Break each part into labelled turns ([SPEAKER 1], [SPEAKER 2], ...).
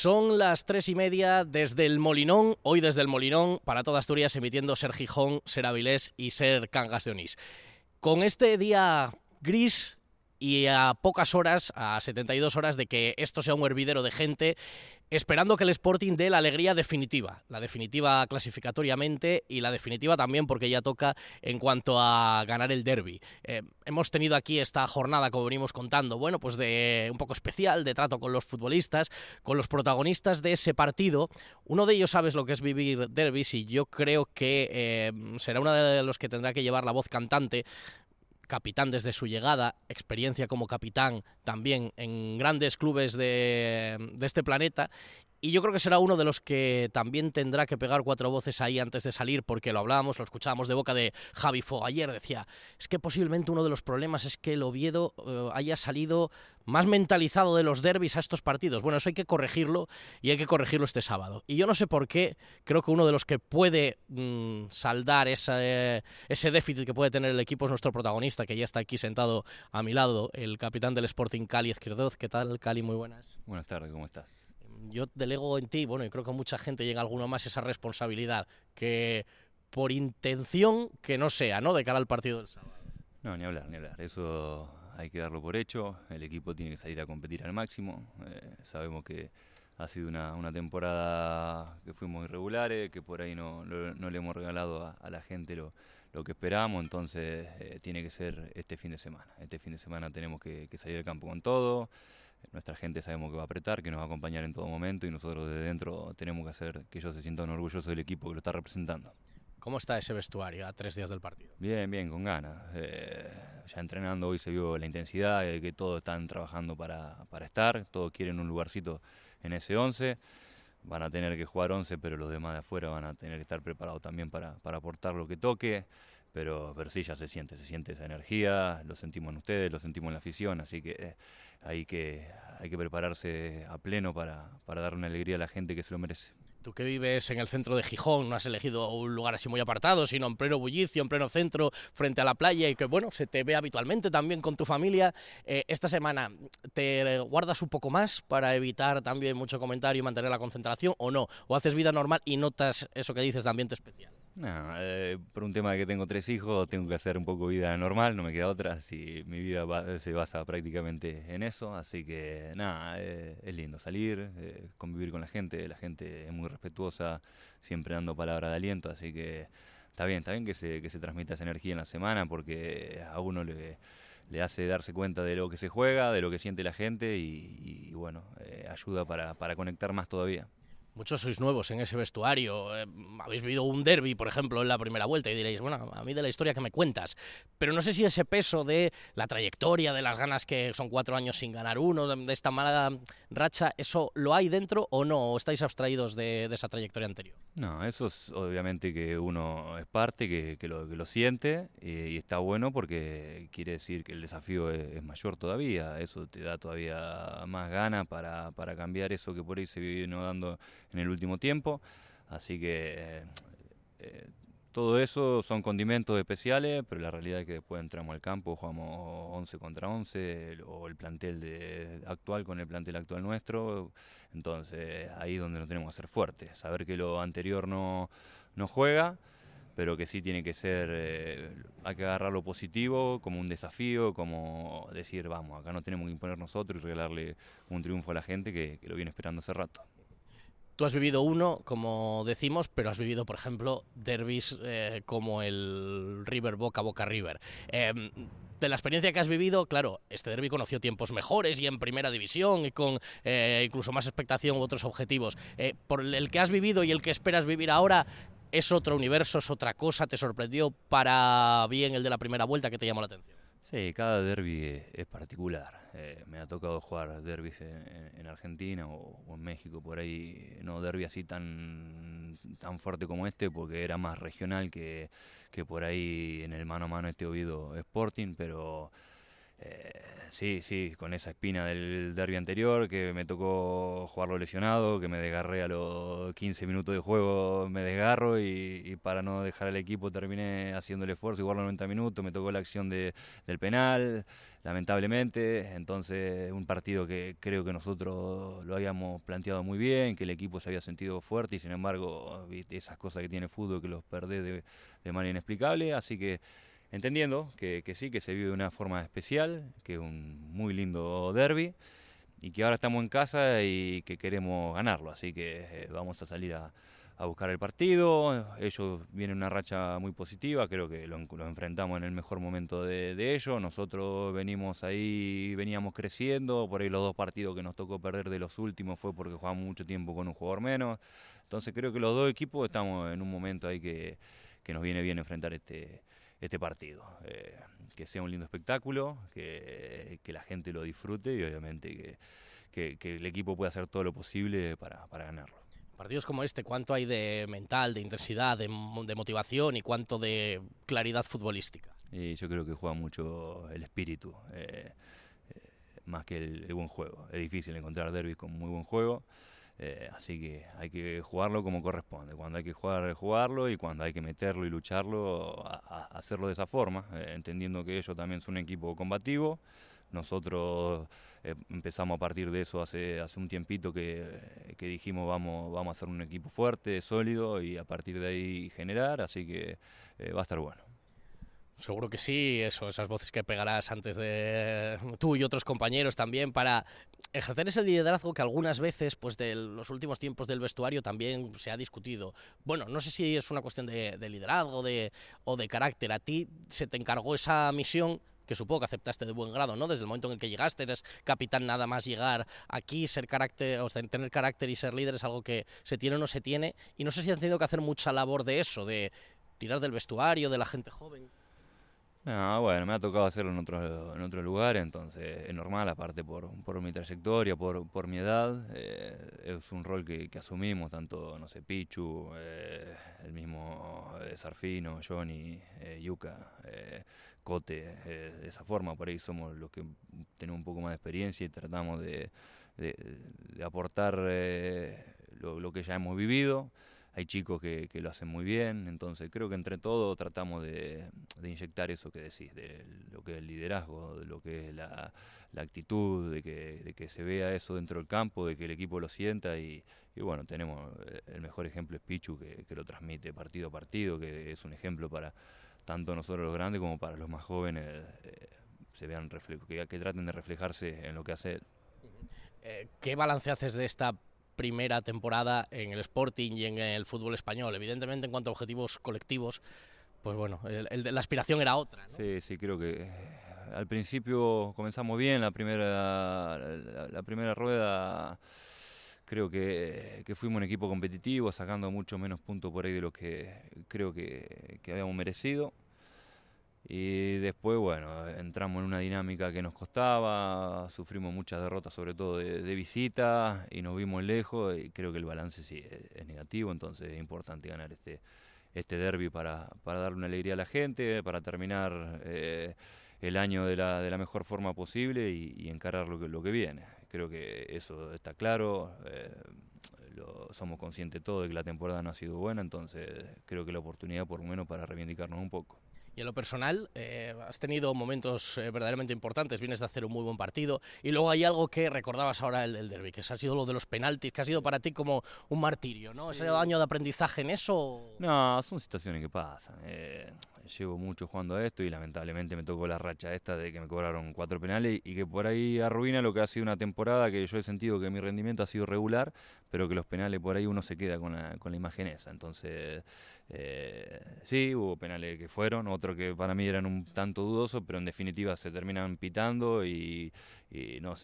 [SPEAKER 1] Son las tres y media desde el Molinón, hoy desde el Molinón, para toda Asturias, emitiendo Ser Gijón, Ser Avilés y Ser Cangas de Onís. Con este día gris y a pocas horas, a 72 horas de que esto sea un hervidero de gente, esperando que el Sporting dé la alegría definitiva, la definitiva clasificatoriamente y la definitiva también porque ya toca en cuanto a ganar el derby. Eh, hemos tenido aquí esta jornada, como venimos contando, bueno, pues de un poco especial, de trato con los futbolistas, con los protagonistas de ese partido. Uno de ellos sabes lo que es vivir derbis y yo creo que eh, será uno de los que tendrá que llevar la voz cantante capitán desde su llegada, experiencia como capitán también en grandes clubes de, este planeta y yo creo que será uno de los que también tendrá que pegar cuatro voces ahí antes de salir, porque lo hablábamos, lo escuchábamos de boca de Javi Fo ayer. Decía, es que posiblemente uno de los problemas es que el Oviedo eh, haya salido más mentalizado de los derbis a estos partidos. Bueno, eso hay que corregirlo y hay que corregirlo este sábado. Y yo no sé por qué, creo que uno de los que puede mm, saldar ese, ese déficit que puede tener el equipo es nuestro protagonista, que ya está aquí sentado a mi lado, el capitán del Sporting Cali Izquierdoz. ¿Qué tal, Cali? Muy buenas.
[SPEAKER 2] Buenas tardes, ¿cómo estás?
[SPEAKER 1] Yo delego en ti, bueno, y creo que mucha gente llega a alguno más esa responsabilidad, que por intención que no sea, ¿no? De cara al partido del sábado.
[SPEAKER 2] No, ni hablar, ni hablar. Eso hay que darlo por hecho. El equipo tiene que salir a competir al máximo. Eh, sabemos que ha sido una, una, temporada que fuimos irregulares, que por ahí no, no, le hemos regalado a, la gente lo, lo, que esperábamos, entonces eh, tiene que ser este fin de semana. Este fin de semana tenemos que, que salir al campo con todo. Nuestra gente sabemos que va a apretar, que nos va a acompañar en todo momento y nosotros desde dentro tenemos que hacer que ellos se sientan orgullosos del equipo que lo está representando.
[SPEAKER 1] ¿Cómo está ese vestuario a tres días del partido?
[SPEAKER 2] Bien, bien, con ganas. Eh, ya entrenando hoy se vio la intensidad, eh, que todos están trabajando para, para estar, todos quieren un lugarcito en ese 11. Van a tener que jugar 11, pero los demás de afuera van a tener que estar preparados también para, para aportar lo que toque. Pero, pero sí, ya se siente, se siente esa energía, lo sentimos en ustedes, lo sentimos en la afición, así que eh, hay que, hay que prepararse a pleno para, para dar una alegría a la gente que se lo merece.
[SPEAKER 1] Tú que vives en el centro de Gijón, no has elegido un lugar así muy apartado, sino en pleno bullicio, en pleno centro, frente a la playa y que, bueno, se te ve habitualmente también con tu familia. Eh, esta semana, ¿te guardas un poco más para evitar también mucho comentario y mantener la concentración o no? ¿O haces vida normal y notas eso que dices de ambiente especial?
[SPEAKER 2] No, eh, por un tema de que tengo tres hijos, tengo que hacer un poco vida normal, no me queda otra, si mi vida se basa prácticamente en eso, así que nada, eh, es lindo salir, eh, convivir con la gente, la gente es muy respetuosa, siempre dando palabra de aliento, así que está bien, está bien que se, que se transmita esa energía en la semana porque a uno le, le hace darse cuenta de lo que se juega, de lo que siente la gente y, y bueno, ayuda para, para conectar más todavía.
[SPEAKER 1] Muchos sois nuevos en ese vestuario. Eh, habéis vivido un derby, por ejemplo, en la primera vuelta y diréis, bueno, a mí de la historia que me cuentas. Pero no sé si ese peso de la trayectoria, de las ganas que son cuatro años sin ganar uno, de esta mala racha, ¿eso lo hay dentro o no? ¿O estáis abstraídos de, esa trayectoria anterior?
[SPEAKER 2] No, eso es obviamente que uno es parte, que, lo, que lo, siente y, está bueno porque quiere decir que el desafío es, mayor todavía. Eso te da todavía más ganas para, para cambiar eso que por ahí se viene dando en el último tiempo. Así que eh, eh, todo eso son condimentos especiales, pero la realidad es que después entramos al campo, jugamos 11 contra 11, o el plantel de, actual con el plantel actual nuestro. Entonces ahí es donde nos tenemos que hacer fuertes, saber que lo anterior no, no juega pero que sí tiene que ser, eh, hay que agarrar lo positivo como un desafío, como decir, vamos, acá no tenemos que imponer nosotros y regalarle un triunfo a la gente que lo viene esperando hace rato.
[SPEAKER 1] Tú has vivido uno, como decimos, pero has vivido, por ejemplo, derbis eh, como el River Boca Boca River. Em, de la experiencia que has vivido, claro, este derby conoció tiempos mejores y en primera división y con eh, incluso más expectación u otros objetivos. Eh, por el que has vivido y el que esperas vivir ahora, ¿es otro universo, es otra cosa? ¿Te sorprendió para bien el de la primera vuelta que te llamó la atención?
[SPEAKER 2] Sí, cada derby es particular. Eh, me ha tocado jugar derbis en, Argentina o, en México, por ahí no derby así tan, tan fuerte como este, porque era más regional que, que por ahí en el mano a mano este oído Sporting, pero Eh, sí, sí, con esa espina del derby anterior, que me tocó jugarlo lesionado, que me desgarré a los 15 minutos de juego, me desgarro y, para no dejar al equipo terminé haciendo el esfuerzo y jugarlo 90 minutos, me tocó la acción de, del penal, lamentablemente, entonces un partido que creo que nosotros lo habíamos planteado muy bien, que el equipo se había sentido fuerte y sin embargo esas cosas que tiene fútbol que los perdés de, de manera inexplicable, así que entendiendo que, sí, que se vive de una forma especial, que es un muy lindo derby y que ahora estamos en casa y que queremos ganarlo, así que eh, vamos a salir a, buscar el partido, ellos vienen una racha muy positiva, creo que lo, enfrentamos en el mejor momento de, ellos, nosotros venimos ahí, veníamos creciendo, por ahí los dos partidos que nos tocó perder de los últimos fue porque jugamos mucho tiempo con un jugador menos, entonces creo que los dos equipos estamos en un momento ahí que nos viene bien enfrentar este, este partido. Eh, que sea un lindo espectáculo, que, la gente lo disfrute y obviamente que, el equipo pueda hacer todo lo posible para, ganarlo.
[SPEAKER 1] Partidos como este, ¿cuánto hay de mental, de intensidad, de, motivación y cuánto de claridad futbolística?
[SPEAKER 2] Y yo creo que juega mucho el espíritu, eh, eh, más que el, el, buen juego. Es difícil encontrar derbis con muy buen juego. Eh, así que hay que jugarlo como corresponde. Cuando hay que jugar, jugarlo y cuando hay que meterlo y lucharlo, a, hacerlo de esa forma, eh, entendiendo que ellos también son un equipo combativo. Nosotros eh, empezamos a partir de eso hace, hace un tiempito que, que, dijimos vamos, vamos a ser un equipo fuerte, sólido y a partir de ahí generar, así que va a estar bueno.
[SPEAKER 1] Seguro que sí, eso, esas voces que pegarás antes de tú y otros compañeros también para ejercer ese liderazgo que algunas veces, pues de los últimos tiempos del vestuario también se ha discutido. Bueno, no sé si es una cuestión de, liderazgo de, o de carácter. A ti se te encargó esa misión que supongo que aceptaste de buen grado, ¿no? Desde el momento en el que llegaste, eres capitán nada más llegar aquí, ser carácter, o tener carácter y ser líder es algo que se tiene o no se tiene. Y no sé si han tenido que hacer mucha labor de eso, de tirar del vestuario, de la gente joven.
[SPEAKER 2] No, bueno, me ha tocado hacerlo en otros en otro lugares, entonces es normal, aparte por, por mi trayectoria, por, por mi edad, eh, es un rol que, asumimos, tanto, no sé, Pichu, eh, el mismo eh, Sarfino, Johnny, Yuka, Cote, de esa forma, por ahí somos los que tenemos un poco más de experiencia y tratamos de, de, aportar lo, lo que ya hemos vivido hay chicos que, lo hacen muy bien, entonces creo que entre todos tratamos de, inyectar eso que decís, de lo que es el liderazgo, de lo que es la, actitud, de que, de que, se vea eso dentro del campo, de que el equipo lo sienta y, y bueno, tenemos eh, el mejor ejemplo es Pichu que, que, lo transmite partido a partido, que es un ejemplo para tanto nosotros los grandes como para los más jóvenes, eh, se vean que, que, traten de reflejarse en lo que hace él.
[SPEAKER 1] Eh, ¿Qué balance haces de esta primera temporada en el Sporting y en el fútbol español. Evidentemente, en cuanto a objetivos colectivos, pues bueno, el, la aspiración era otra.
[SPEAKER 2] Sí, sí, creo que eh, al principio comenzamos bien, la primera, la, primera rueda creo que, que, fuimos un equipo competitivo, sacando mucho menos puntos por ahí de lo que creo que, que habíamos merecido. Y después, bueno, entramos en una dinámica que nos costaba, sufrimos muchas derrotas, sobre todo de, visita, y nos vimos lejos, y creo que el balance sí es, negativo, entonces es importante ganar este, este derby para, para darle una alegría a la gente, para terminar eh, el año de la, de la mejor forma posible y, encarar lo que, lo que viene. Creo que eso está claro, eh, lo, somos conscientes todos de que la temporada no ha sido buena, entonces creo que la oportunidad por lo menos para reivindicarnos un poco.
[SPEAKER 1] Y en lo personal, eh, has tenido momentos eh, verdaderamente importantes, vienes de hacer un muy buen partido. Y luego hay algo que recordabas ahora el, del derby, que ha sido lo de los penaltis, que ha sido para ti como un martirio, ¿no? ¿Ese año de aprendizaje en eso?
[SPEAKER 2] No, son situaciones que pasan. Eh, llevo mucho jugando a esto y lamentablemente me tocó la racha esta de que me cobraron cuatro penales y que por ahí arruina lo que ha sido una temporada que yo he sentido que mi rendimiento ha sido regular, pero que los penales por ahí uno se queda con la, con la imagen esa. Entonces, eh, sí, hubo penales que fueron, otros que para mí eran un tanto dudosos, pero en definitiva se terminan pitando y, no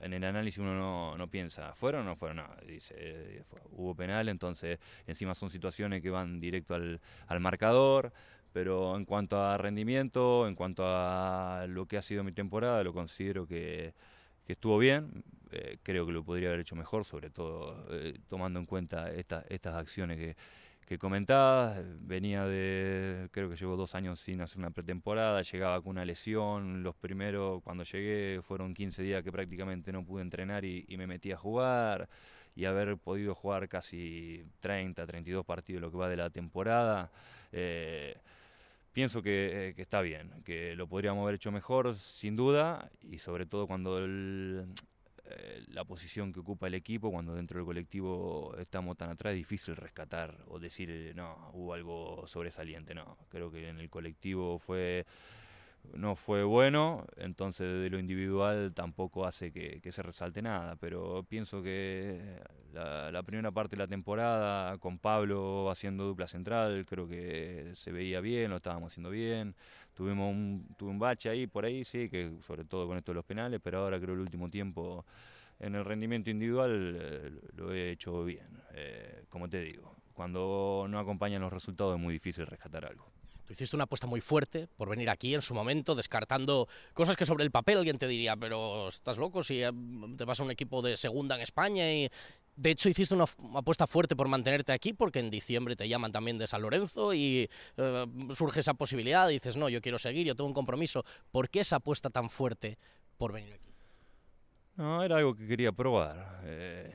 [SPEAKER 2] en el análisis uno no, no, piensa, ¿fueron o no fueron? No, dice, eh, hubo penal, entonces encima son situaciones que van directo al, al marcador pero en cuanto a rendimiento, en cuanto a lo que ha sido mi temporada, lo considero que, estuvo bien. Eh, creo que lo podría haber hecho mejor, sobre todo eh, tomando en cuenta estas acciones que, que comentaba, venía de, creo que llevo dos años sin hacer una pretemporada, llegaba con una lesión, los primeros cuando llegué fueron 15 días que prácticamente no pude entrenar y, me metí a jugar y haber podido jugar casi 30, 32 partidos lo que va de la temporada. Eh, pienso que, que, está bien, que lo podríamos haber hecho mejor, sin duda, y sobre todo cuando el, eh, la posición que ocupa el equipo cuando dentro del colectivo estamos tan atrás, es difícil rescatar o decir, no, hubo algo sobresaliente, no. Creo que en el colectivo fue no fue bueno, entonces de lo individual tampoco hace que, se resalte nada, pero pienso que la, la, primera parte de la temporada con Pablo haciendo dupla central, creo que se veía bien, lo estábamos haciendo bien, tuvimos un, tuve un bache ahí por ahí, sí, que sobre todo con esto de los penales, pero ahora creo el último tiempo en el rendimiento individual eh, lo he hecho bien, eh, como te digo, cuando no acompañan los resultados es muy difícil rescatar algo.
[SPEAKER 1] Tú hiciste una apuesta muy fuerte por venir aquí en su momento, descartando cosas que sobre el papel alguien te diría, pero estás loco si eh, te vas a un equipo de segunda en España y... De hecho, hiciste una apuesta fuerte por mantenerte aquí porque en diciembre te llaman también de San Lorenzo y eh, surge esa posibilidad. Y dices, no, yo quiero seguir, yo tengo un compromiso. ¿Por qué esa apuesta tan fuerte por venir aquí?
[SPEAKER 2] No, era algo que quería probar. Eh,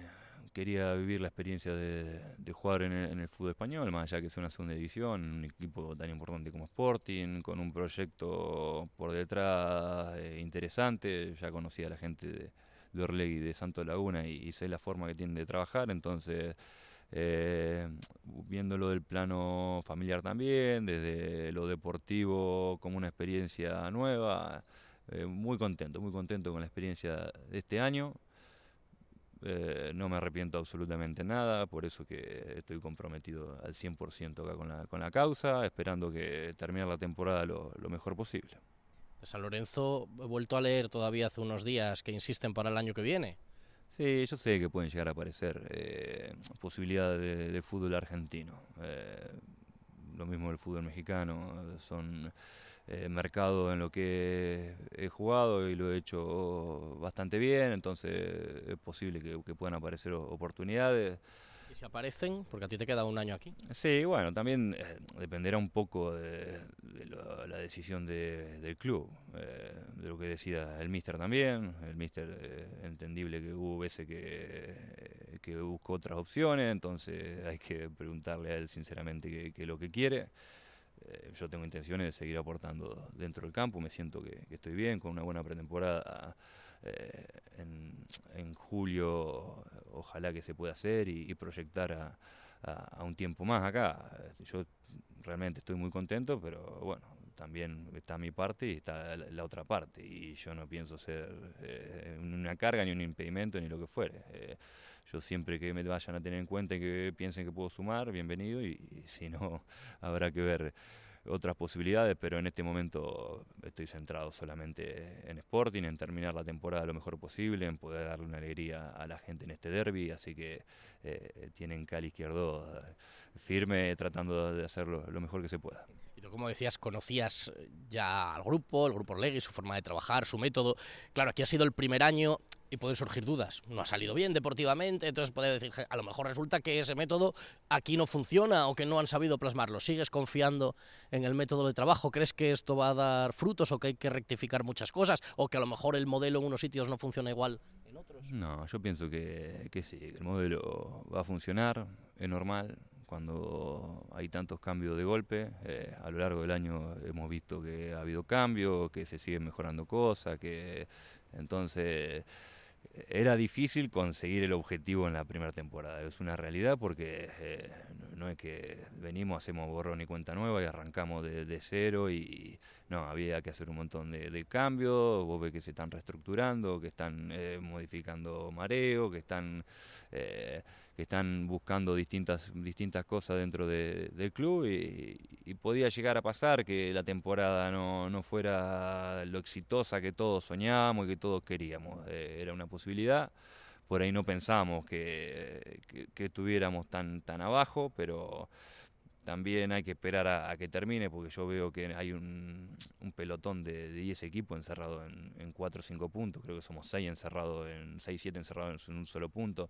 [SPEAKER 2] quería vivir la experiencia de, jugar en el, fútbol español, más allá que sea una segunda división, un equipo tan importante como Sporting, con un proyecto por detrás eh, interesante. Ya conocía a la gente de, de y de Santo Laguna y, sé la forma que tienen de trabajar, entonces. Eh, viéndolo del plano familiar también, desde lo deportivo como una experiencia nueva, eh, muy contento, muy contento con la experiencia de este año. Eh, no me arrepiento absolutamente nada, por eso que estoy comprometido al 100% acá con la, con la causa, esperando que termine la temporada lo, mejor posible.
[SPEAKER 1] San Lorenzo, he vuelto a leer todavía hace unos días que insisten para el año que viene.
[SPEAKER 2] Sí, yo sé que pueden llegar a aparecer eh, posibilidades de, fútbol argentino. Eh, lo mismo del fútbol mexicano. Son eh, mercado en lo que he jugado y lo he hecho bastante bien, entonces es posible que, puedan aparecer oportunidades.
[SPEAKER 1] ¿Y si aparecen? Porque a ti te queda un año aquí.
[SPEAKER 2] Sí, bueno, también eh, dependerá un poco de, la decisión del club, eh, de lo que decida el míster también. El míster, entendible que hubo veces que, que buscó otras opciones, entonces hay que preguntarle a él sinceramente qué es lo que quiere. Eh, yo tengo intenciones de seguir aportando dentro del campo, me siento que, estoy bien, con una buena pretemporada eh, en, julio, ojalá que se pueda hacer y, proyectar a, un tiempo más acá. Yo realmente estoy muy contento, pero bueno, también está mi parte y está la, otra parte, y yo no pienso ser eh, una carga ni un impedimento ni lo que fuere. Yo siempre que me vayan a tener en cuenta y que piensen que puedo sumar, bienvenido, y, si no, habrá que ver otras posibilidades, pero en este momento estoy centrado solamente en Sporting, en terminar la temporada lo mejor posible, en poder darle una alegría a la gente en este derby, así que eh, tienen Cali Izquierdo eh, firme tratando de hacerlo lo mejor que se pueda.
[SPEAKER 1] Y tú, como decías, conocías ya al grupo, el grupo Legui, su forma de trabajar, su método. Claro, aquí ha sido el primer año y pueden surgir dudas. No ha salido bien deportivamente, entonces puede decir, a lo mejor resulta que ese método aquí no funciona o que no han sabido plasmarlo. ¿Sigues confiando en el método de trabajo? ¿Crees que esto va a dar frutos o que hay que rectificar muchas cosas? ¿O que a lo mejor el modelo en unos sitios no funciona igual en otros?
[SPEAKER 2] No, yo pienso que, que sí, que el modelo va a funcionar, es normal. Cuando hay tantos cambios de golpe, eh, a lo largo del año hemos visto que ha habido cambios, que se siguen mejorando cosas, que entonces era difícil conseguir el objetivo en la primera temporada. Es una realidad porque eh, no es que venimos, hacemos borrón y cuenta nueva y arrancamos de, cero y no, había que hacer un montón de, cambios. Vos ves que se están reestructurando, que están eh, modificando mareo, que están eh, que están buscando distintas, distintas cosas dentro del club y, podía llegar a pasar que la temporada no, no, fuera lo exitosa que todos soñábamos y que todos queríamos. Eh, era una posibilidad. Por ahí no pensamos que, que, estuviéramos tan, tan abajo, pero también hay que esperar a, que termine porque yo veo que hay un, pelotón de, 10 equipos encerrado en, en 4 o 5 puntos, creo que somos 6 encerrados en 6 7 encerrados en un solo punto.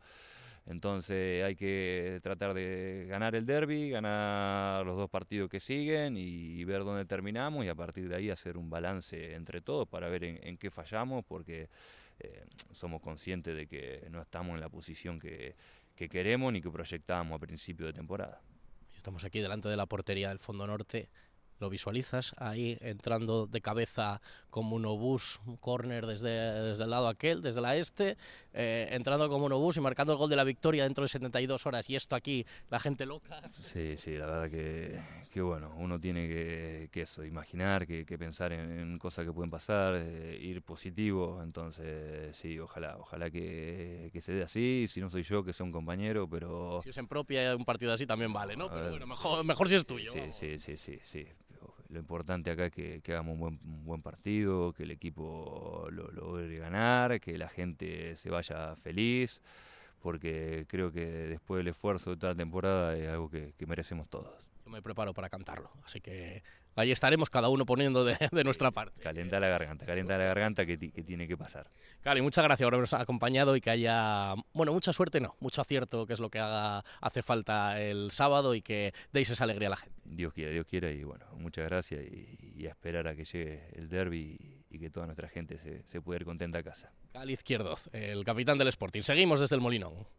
[SPEAKER 2] Entonces hay que tratar de ganar el derby, ganar los dos partidos que siguen y, ver dónde terminamos y a partir de ahí hacer un balance entre todos para ver en, qué fallamos porque eh, somos conscientes de que no estamos en la posición que, que queremos ni que proyectábamos a principio de temporada.
[SPEAKER 1] Estamos aquí delante de la portería del Fondo Norte lo visualizas ahí entrando de cabeza como un obús, un córner desde, desde el lado aquel, desde la este, eh, entrando como un obús y marcando el gol de la victoria dentro de 72 horas. Y esto aquí, la gente loca.
[SPEAKER 2] Sí, sí, la verdad que, que bueno, uno tiene que, que eso, imaginar, que, que pensar en, cosas que pueden pasar, eh, ir positivo. Entonces, sí, ojalá, ojalá que, que se dé así. Si no soy yo, que sea un compañero, pero.
[SPEAKER 1] Si es en propia, un partido así también vale, ¿no? Pero bueno, mejor, mejor si es tuyo.
[SPEAKER 2] Sí, sí, sí, sí, sí lo importante acá es que, hagamos un buen, buen, partido, que el equipo lo logre ganar, que la gente se vaya feliz, porque creo que después del esfuerzo de toda la temporada es algo que merecemos todos
[SPEAKER 1] me preparo para cantarlo. Así que ahí estaremos cada uno poniendo de, nuestra parte.
[SPEAKER 2] Calienta la garganta, calienta la garganta que, tiene que pasar.
[SPEAKER 1] Cali, muchas gracias por habernos acompañado y que haya, bueno, mucha suerte, no, mucho acierto, que es lo que haga, hace falta el sábado y que deis esa alegría a la gente.
[SPEAKER 2] Dios quiera, Dios quiera y bueno, muchas gracias y, a esperar a que llegue el derby y, que toda nuestra gente se, se pueda ir contenta a casa.
[SPEAKER 1] Cali Izquierdoz, el capitán del Sporting. Seguimos desde el Molinón.